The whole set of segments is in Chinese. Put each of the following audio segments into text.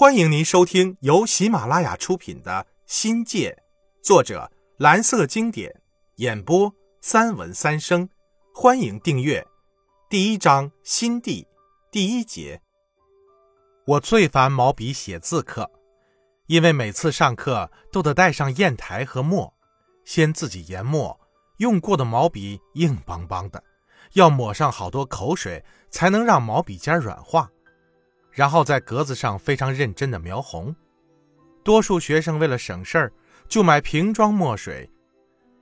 欢迎您收听由喜马拉雅出品的《新界》，作者蓝色经典，演播三文三生。欢迎订阅。第一章新地第一节。我最烦毛笔写字课，因为每次上课都得带上砚台和墨，先自己研墨。用过的毛笔硬邦邦的，要抹上好多口水才能让毛笔尖软化。然后在格子上非常认真的描红，多数学生为了省事儿，就买瓶装墨水。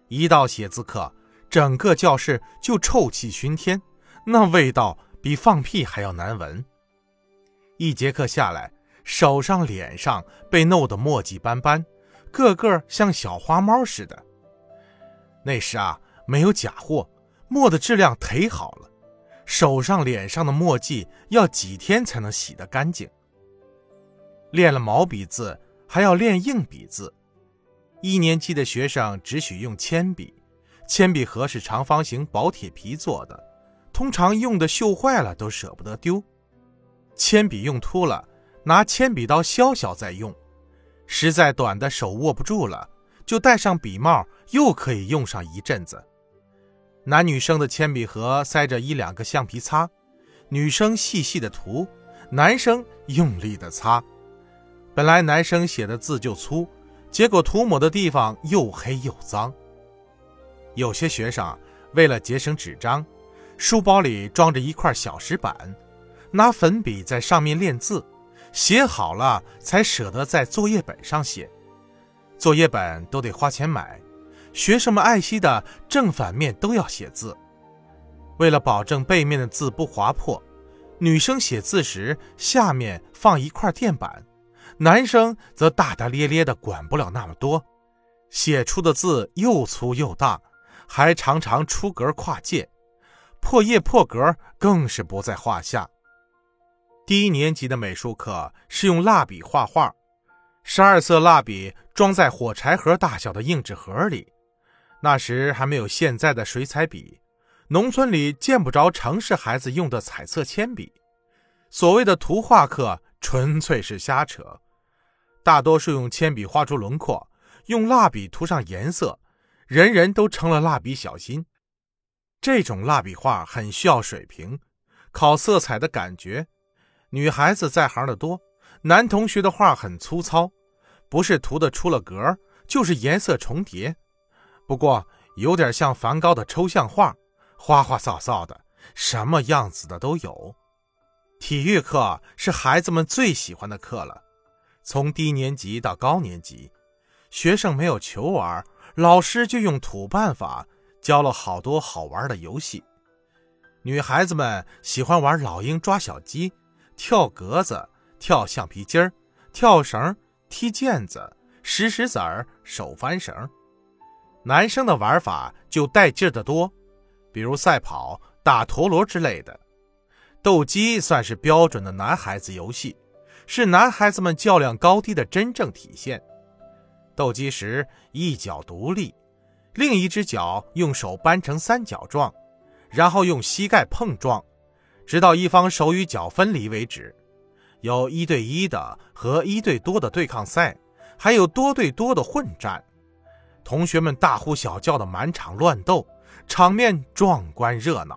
一到写字课，整个教室就臭气熏天，那味道比放屁还要难闻。一节课下来，手上、脸上被弄得墨迹斑斑，个个像小花猫似的。那时啊，没有假货，墨的质量忒好了。手上、脸上的墨迹要几天才能洗得干净？练了毛笔字，还要练硬笔字。一年级的学生只许用铅笔，铅笔盒是长方形薄铁皮做的，通常用的锈坏了都舍不得丢。铅笔用秃了，拿铅笔刀削削再用。实在短的手握不住了，就戴上笔帽，又可以用上一阵子。男女生的铅笔盒塞着一两个橡皮擦，女生细细的涂，男生用力的擦。本来男生写的字就粗，结果涂抹的地方又黑又脏。有些学生为了节省纸张，书包里装着一块小石板，拿粉笔在上面练字，写好了才舍得在作业本上写。作业本都得花钱买。学生们爱惜的正反面都要写字，为了保证背面的字不划破，女生写字时下面放一块垫板，男生则大大咧咧的管不了那么多，写出的字又粗又大，还常常出格跨界，破页破格更是不在话下。低年级的美术课是用蜡笔画画，十二色蜡笔装在火柴盒大小的硬纸盒里。那时还没有现在的水彩笔，农村里见不着城市孩子用的彩色铅笔。所谓的图画课纯粹是瞎扯，大多数用铅笔画出轮廓，用蜡笔涂上颜色，人人都成了蜡笔小新。这种蜡笔画很需要水平，考色彩的感觉。女孩子在行的多，男同学的画很粗糙，不是涂的出了格，就是颜色重叠。不过有点像梵高的抽象画，花花哨哨的，什么样子的都有。体育课是孩子们最喜欢的课了。从低年级到高年级，学生没有球玩，老师就用土办法教了好多好玩的游戏。女孩子们喜欢玩老鹰抓小鸡、跳格子、跳橡皮筋儿、跳绳、踢毽子、石石子儿、手翻绳。男生的玩法就带劲的多，比如赛跑、打陀螺之类的。斗鸡算是标准的男孩子游戏，是男孩子们较量高低的真正体现。斗鸡时，一脚独立，另一只脚用手扳成三角状，然后用膝盖碰撞，直到一方手与脚分离为止。有一对一的和一对多的对抗赛，还有多对多的混战。同学们大呼小叫的满场乱斗，场面壮观热闹。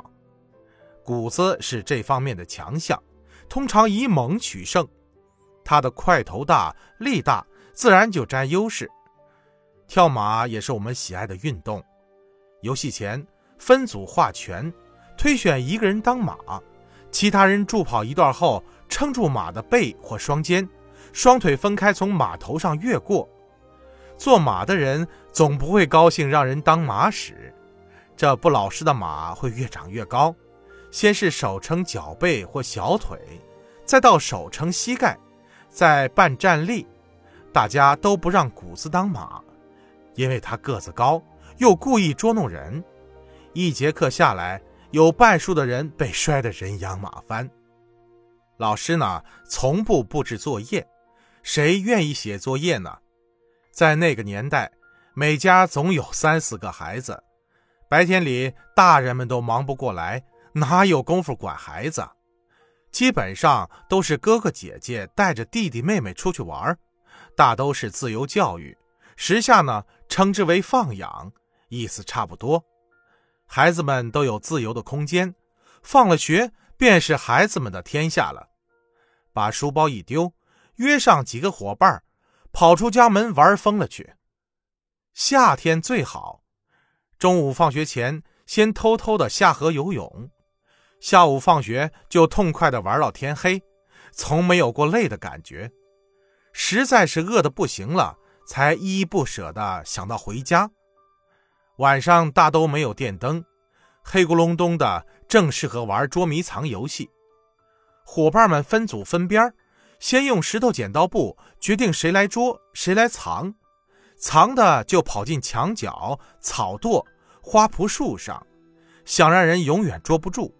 谷子是这方面的强项，通常以猛取胜。他的块头大、力大，自然就占优势。跳马也是我们喜爱的运动。游戏前分组画拳，推选一个人当马，其他人助跑一段后，撑住马的背或双肩，双腿分开从马头上越过。做马的人总不会高兴让人当马使，这不老实的马会越长越高，先是手撑脚背或小腿，再到手撑膝盖，再半站立。大家都不让谷子当马，因为他个子高，又故意捉弄人。一节课下来，有半数的人被摔得人仰马翻。老师呢，从不布置作业，谁愿意写作业呢？在那个年代，每家总有三四个孩子，白天里大人们都忙不过来，哪有功夫管孩子？基本上都是哥哥姐姐带着弟弟妹妹出去玩，大都是自由教育，时下呢称之为放养，意思差不多。孩子们都有自由的空间，放了学便是孩子们的天下了。把书包一丢，约上几个伙伴，跑出家门玩疯了去。夏天最好，中午放学前先偷偷的下河游泳。下午放学就痛快的玩到天黑，从没有过累的感觉。实在是饿得不行了，才依依不舍的想到回家。晚上大都没有电灯，黑咕隆咚的，正适合玩捉迷藏游戏。伙伴们分组分边先用石头剪刀布决定谁来捉谁来藏，藏的就跑进墙角、草垛、花圃树上，想让人永远捉不住。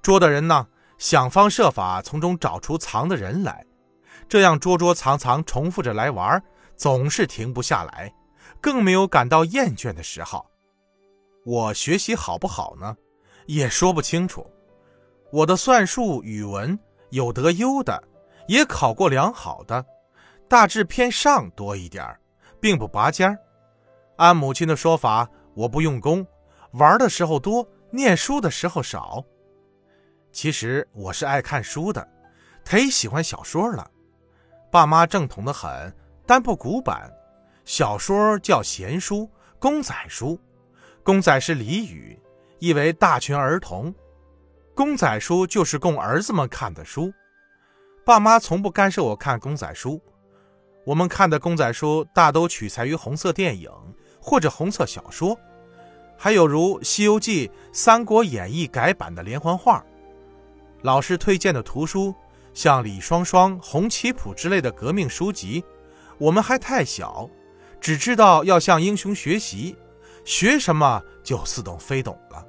捉的人呢，想方设法从中找出藏的人来，这样捉捉藏藏，重复着来玩，总是停不下来，更没有感到厌倦的时候。我学习好不好呢？也说不清楚。我的算术、语文有得优的，也考过良好的，大致偏上多一点并不拔尖儿按母亲的说法，我不用功，玩的时候多，念书的时候少。其实我是爱看书的，忒喜欢小说了。爸妈正统的很，但不古板。小说叫闲书、公仔书，公仔是俚语，意为大群儿童。公仔书就是供儿子们看的书。爸妈从不干涉我看公仔书。我们看的公仔书大都取材于红色电影或者红色小说，还有如《西游记》《三国演义》改版的连环画。老师推荐的图书，像李双双、洪旗谱之类的革命书籍，我们还太小，只知道要向英雄学习，学什么就似懂非懂了。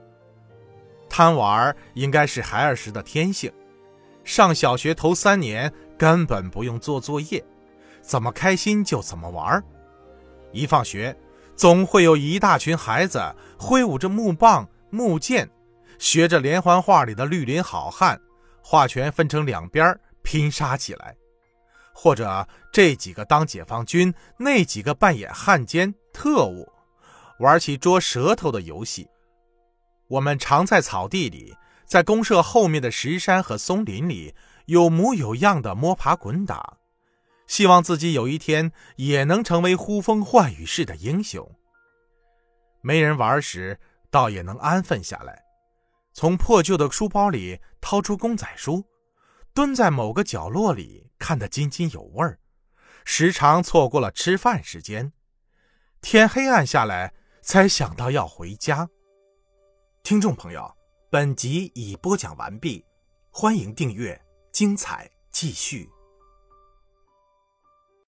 贪玩应该是孩儿时的天性，上小学头三年根本不用做作业，怎么开心就怎么玩。一放学，总会有一大群孩子挥舞着木棒、木剑。学着连环画里的绿林好汉，画拳分成两边拼杀起来，或者这几个当解放军，那几个扮演汉奸特务，玩起捉舌头的游戏。我们常在草地里，在公社后面的石山和松林里，有模有样的摸爬滚打，希望自己有一天也能成为呼风唤雨式的英雄。没人玩时，倒也能安分下来。从破旧的书包里掏出公仔书，蹲在某个角落里看得津津有味儿，时常错过了吃饭时间。天黑暗下来，才想到要回家。听众朋友，本集已播讲完毕，欢迎订阅，精彩继续。